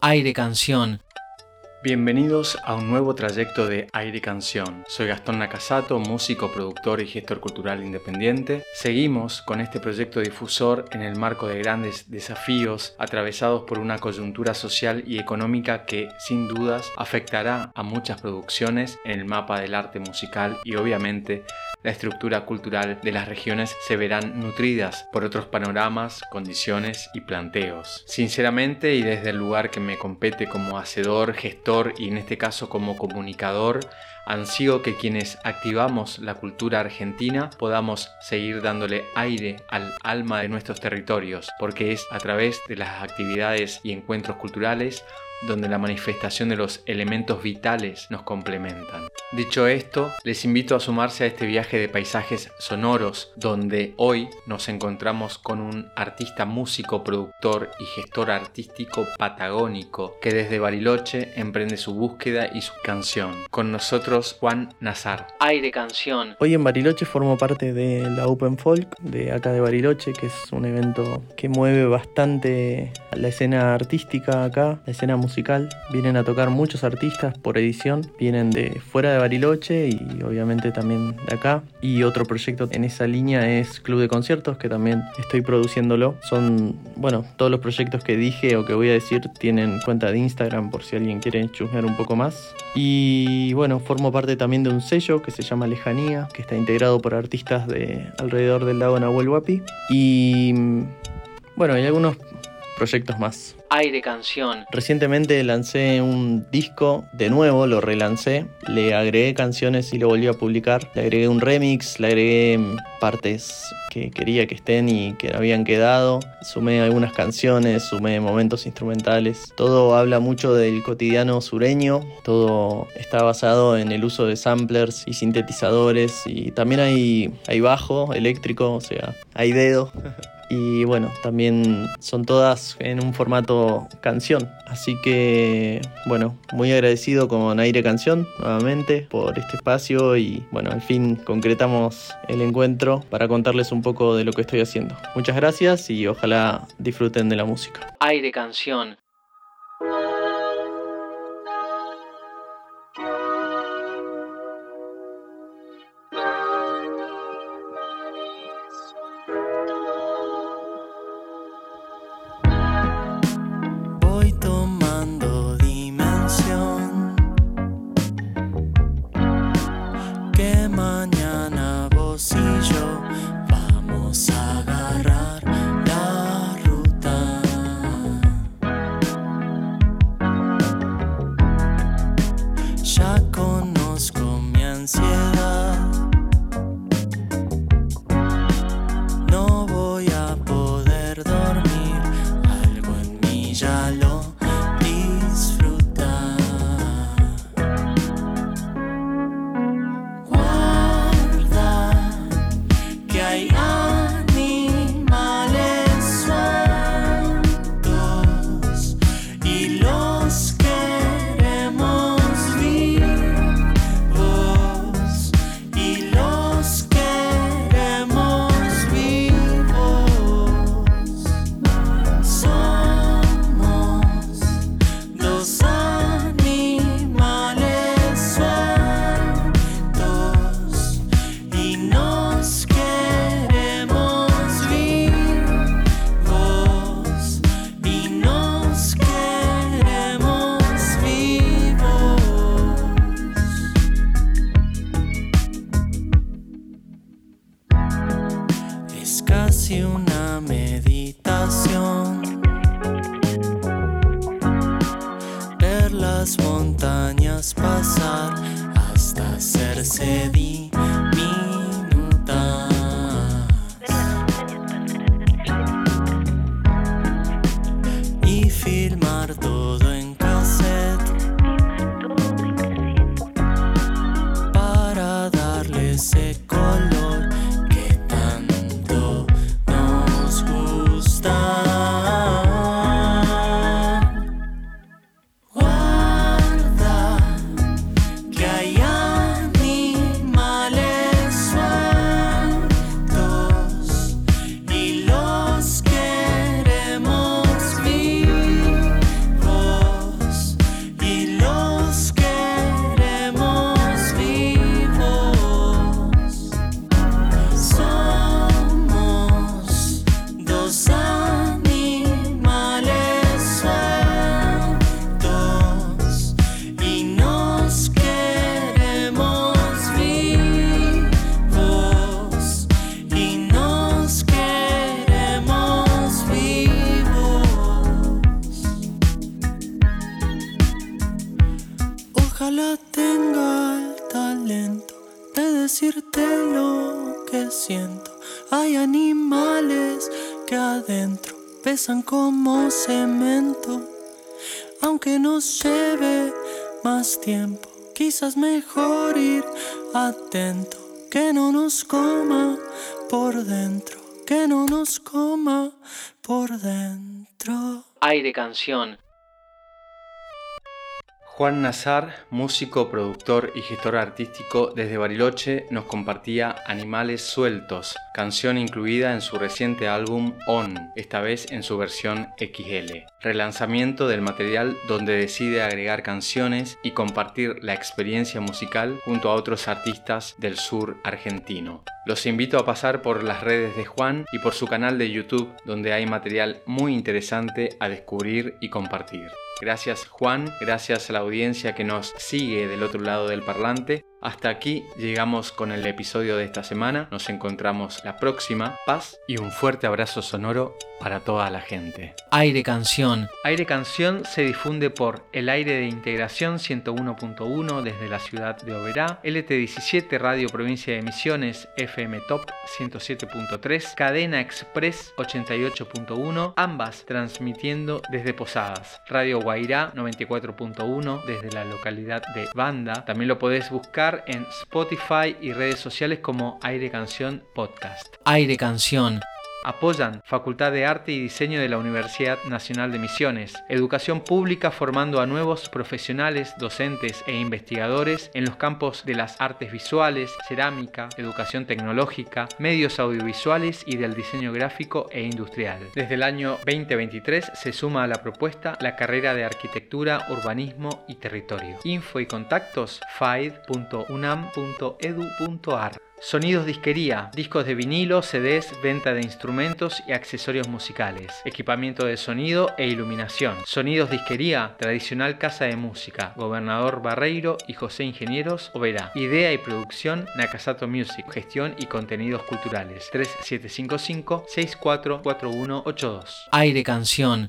Aire Canción. Bienvenidos a un nuevo trayecto de Aire Canción. Soy Gastón Nakasato, músico, productor y gestor cultural independiente. Seguimos con este proyecto difusor en el marco de grandes desafíos atravesados por una coyuntura social y económica que sin dudas afectará a muchas producciones en el mapa del arte musical y obviamente la estructura cultural de las regiones se verán nutridas por otros panoramas, condiciones y planteos. Sinceramente y desde el lugar que me compete como hacedor, gestor y en este caso como comunicador, ansío que quienes activamos la cultura argentina podamos seguir dándole aire al alma de nuestros territorios, porque es a través de las actividades y encuentros culturales donde la manifestación de los elementos vitales nos complementan. Dicho esto, les invito a sumarse a este viaje de paisajes sonoros, donde hoy nos encontramos con un artista músico, productor y gestor artístico patagónico que desde Bariloche emprende su búsqueda y su canción. Con nosotros Juan Nazar. Aire Canción. Hoy en Bariloche formo parte de la Open Folk de acá de Bariloche, que es un evento que mueve bastante la escena artística acá, la escena musical Vienen a tocar muchos artistas por edición, vienen de fuera de Bariloche y obviamente también de acá. Y otro proyecto en esa línea es Club de Conciertos, que también estoy produciéndolo. Son, bueno, todos los proyectos que dije o que voy a decir tienen cuenta de Instagram por si alguien quiere chusmear un poco más. Y bueno, formo parte también de un sello que se llama Lejanía, que está integrado por artistas de alrededor del lago Nahuel Huapi. Y bueno, hay algunos proyectos más. Aire Canción. Recientemente lancé un disco, de nuevo lo relancé, le agregué canciones y lo volví a publicar, le agregué un remix, le agregué partes que quería que estén y que habían quedado, sumé algunas canciones, sumé momentos instrumentales, todo habla mucho del cotidiano sureño, todo está basado en el uso de samplers y sintetizadores y también hay, hay bajo eléctrico, o sea, hay dedo. y bueno, también son todas en un formato canción. Así que bueno, muy agradecido con Aire Canción nuevamente por este espacio y bueno, al fin concretamos el encuentro para contarles un poco de lo que estoy haciendo. Muchas gracias y ojalá disfruten de la música. Aire Canción. tomar. las montañas pasar hasta ser sediento Ojalá tenga el talento de decirte lo que siento. Hay animales que adentro pesan como cemento. Aunque nos lleve más tiempo, quizás mejor ir atento. Que no nos coma por dentro, que no nos coma por dentro. Aire Canción. Juan Nazar, músico, productor y gestor artístico desde Bariloche, nos compartía Animales Sueltos, canción incluida en su reciente álbum On, esta vez en su versión XL. Relanzamiento del material donde decide agregar canciones y compartir la experiencia musical junto a otros artistas del sur argentino. Los invito a pasar por las redes de Juan y por su canal de YouTube donde hay material muy interesante a descubrir y compartir. Gracias Juan, gracias a la audiencia que nos sigue del otro lado del parlante. Hasta aquí llegamos con el episodio de esta semana. Nos encontramos la próxima. Paz y un fuerte abrazo sonoro para toda la gente. Aire Canción. Aire Canción se difunde por El Aire de Integración 101.1 desde la ciudad de Oberá, LT17 Radio Provincia de Misiones FM Top 107.3, Cadena Express 88.1, ambas transmitiendo desde Posadas, Radio Guairá 94.1 desde la localidad de Banda. También lo podés buscar en Spotify y redes sociales como Aire Canción Podcast. Aire Canción. Apoyan Facultad de Arte y Diseño de la Universidad Nacional de Misiones, educación pública formando a nuevos profesionales, docentes e investigadores en los campos de las artes visuales, cerámica, educación tecnológica, medios audiovisuales y del diseño gráfico e industrial. Desde el año 2023 se suma a la propuesta la carrera de Arquitectura, Urbanismo y Territorio. Info y contactos faid.unam.edu.ar Sonidos Disquería, discos de vinilo, CDs, venta de instrumentos y accesorios musicales, equipamiento de sonido e iluminación. Sonidos Disquería, tradicional casa de música, Gobernador Barreiro y José Ingenieros, Oberá. Idea y producción, Nakasato Music, gestión y contenidos culturales, 3755 644182. Aire Canción.